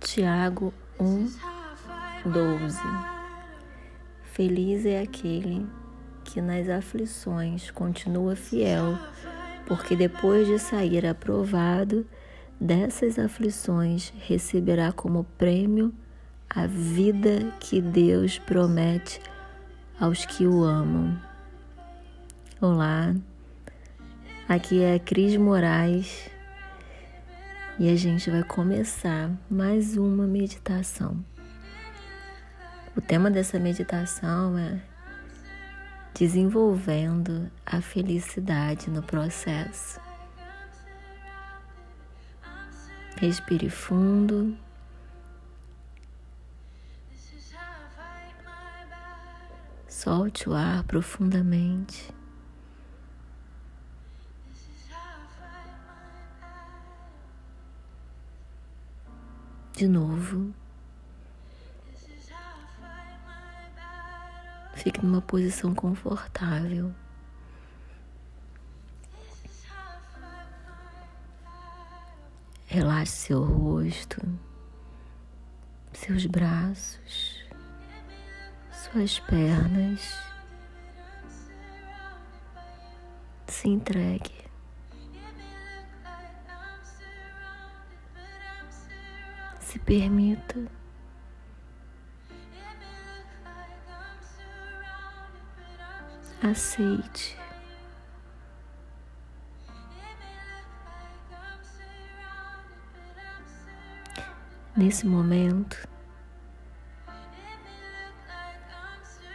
Tiago 1, This is how I fight my 12. battles. Feliz é aquele que nas aflições continua fiel, porque depois de sair aprovado dessas aflições, receberá como prêmio a vida que Deus promete aos que o amam. Olá, aqui é a Cris Moraes e a gente vai começar mais uma meditação. O tema dessa meditação é desenvolvendo a felicidade no processo. Respire fundo. Solte o ar profundamente. De novo. Fique numa posição confortável. Relaxe seu rosto, seus braços, suas pernas. Se entregue. Se permita. Aceite. Nesse momento,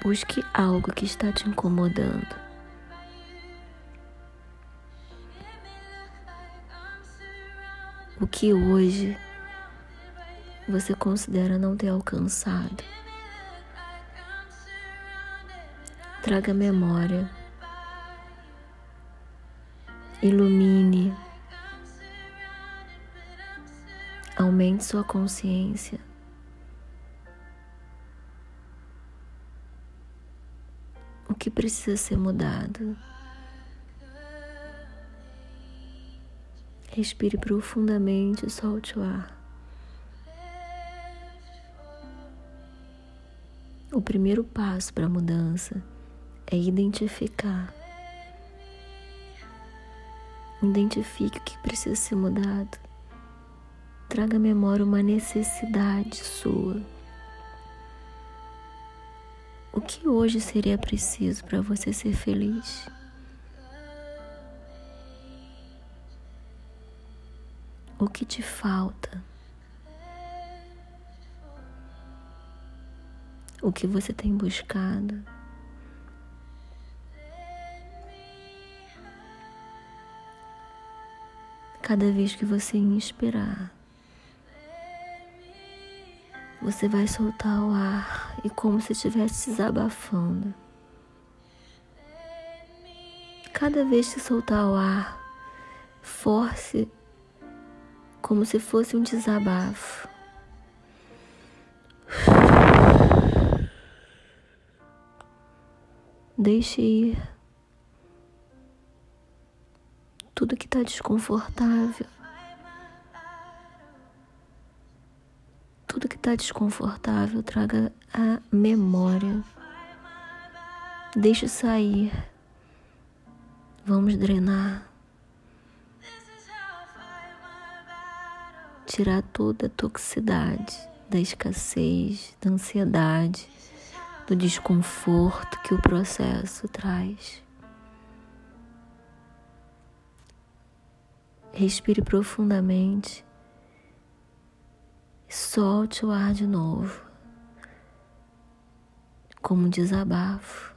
busque algo que está te incomodando. O que hoje você considera não ter alcançado. Traga memória. Ilumine. Aumente sua consciência. O que precisa ser mudado? Respire profundamente e solte o ar. O primeiro passo para a mudança é identificar. Identifique o que precisa ser mudado. Traga à memória uma necessidade sua. O que hoje seria preciso para você ser feliz? O que te falta? O que você tem buscado? Cada vez que você inspirar, você vai soltar o ar e como se estivesse desabafando. Cada vez que soltar o ar, force como se fosse um desabafo. Deixe ir tudo que está desconfortável. Está desconfortável, traga a memória. Deixe sair. Vamos drenar. Tirar toda a toxicidade da escassez, da ansiedade, do desconforto que o processo traz. Respire profundamente solte o ar de novo, como um desabafo.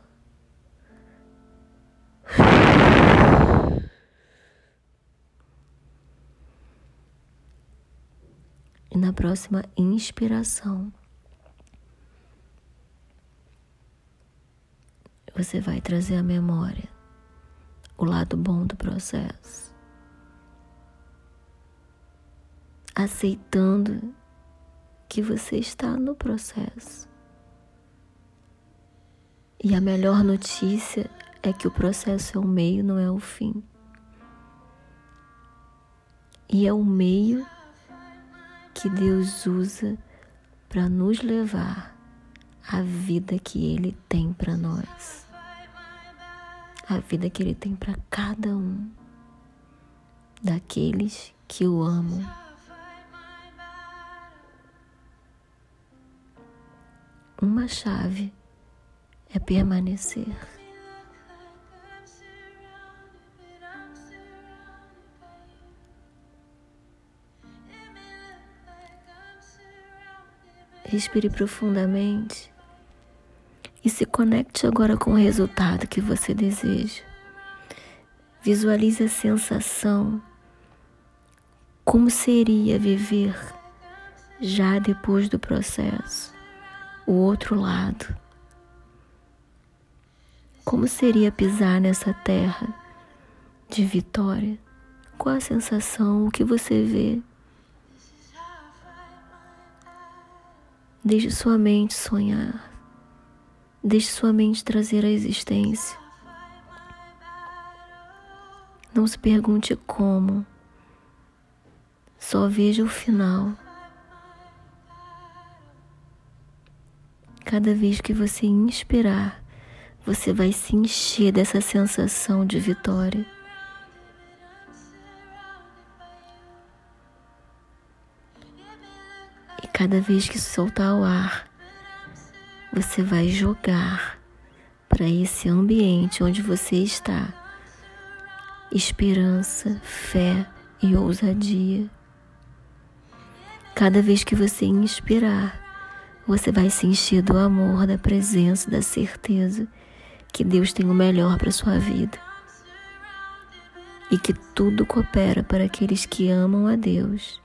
E na próxima inspiração, você vai trazer à memória o lado bom do processo. aceitando que você está no processo. E a melhor notícia é que o processo é o meio, não é o fim. E é o meio que Deus usa para nos levar à vida que Ele tem para nós, a vida que Ele tem para cada um daqueles que o amam. Uma chave é permanecer. Respire profundamente e se conecte agora com o resultado que você deseja. Visualize a sensação, como seria viver já depois do processo, o outro lado. Como seria pisar nessa terra de vitória? Qual a sensação, o que você vê? Deixe sua mente sonhar. Deixe sua mente trazer a existência. Não se pergunte como. Só veja o final. Cada vez que você inspirar, você vai se encher dessa sensação de vitória. cada vez que soltar o ar, você vai jogar para esse ambiente onde você está esperança, fé e ousadia. Cada vez que você inspirar, você vai se encher do amor, da presença, da certeza que Deus tem o melhor para sua vida e que tudo coopera para aqueles que amam a Deus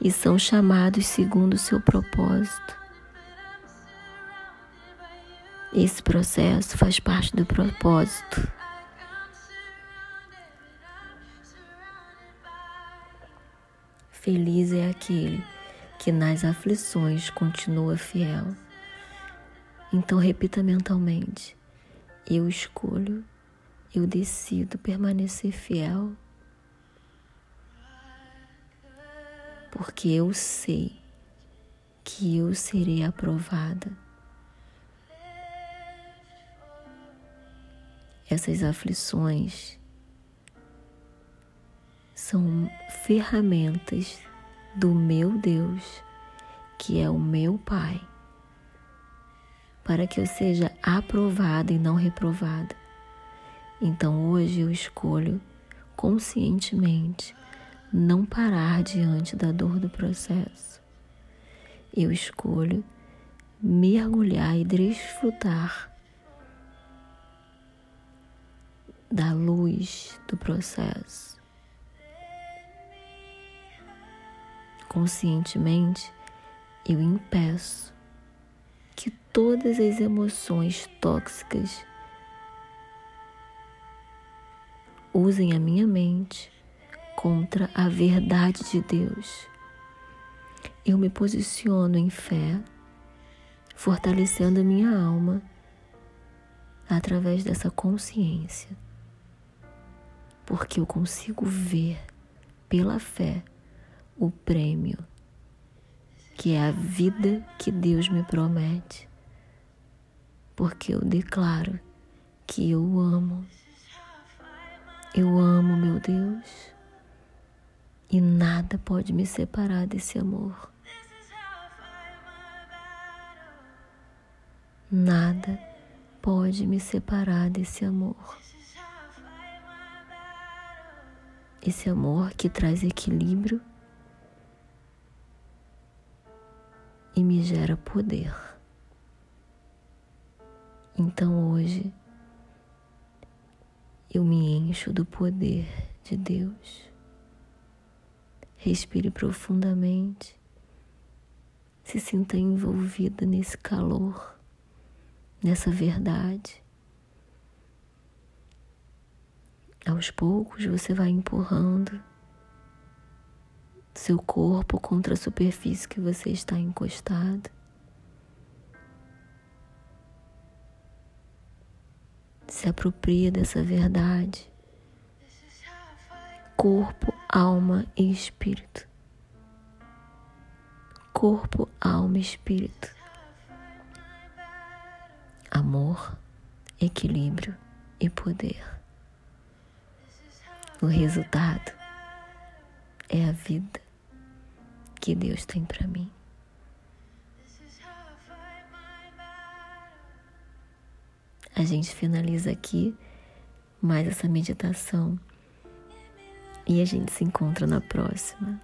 e são chamados segundo o seu propósito. Esse processo faz parte do propósito. Feliz é aquele que nas aflições continua fiel. Então repita mentalmente: Eu escolho, eu decido permanecer fiel porque eu sei que eu serei aprovada. Essas aflições são ferramentas do meu Deus, que é o meu Pai, para que eu seja aprovada e não reprovada. Então hoje eu escolho conscientemente não parar diante da dor do processo. Eu escolho mergulhar e desfrutar da luz do processo. Conscientemente, eu impeço que todas as emoções tóxicas usem a minha mente contra a verdade de Deus. Eu me posiciono em fé, fortalecendo a minha alma através dessa consciência, porque eu consigo ver pela fé o prêmio, que é a vida que Deus me promete, porque eu declaro que eu amo, eu amo meu Deus e nada pode me separar desse amor. Nada pode me separar desse amor. Esse amor que traz equilíbrio e me gera poder. Então hoje eu me encho do poder de Deus. Respire profundamente. Se sinta envolvida nesse calor, nessa verdade. Aos poucos você vai empurrando seu corpo contra a superfície que você está encostado. Se apropria dessa verdade. Corpo, alma e espírito. Corpo, alma e espírito. Amor, equilíbrio e poder. O resultado é a vida que Deus tem para mim. A gente finaliza aqui mais essa meditação e a gente se encontra na próxima.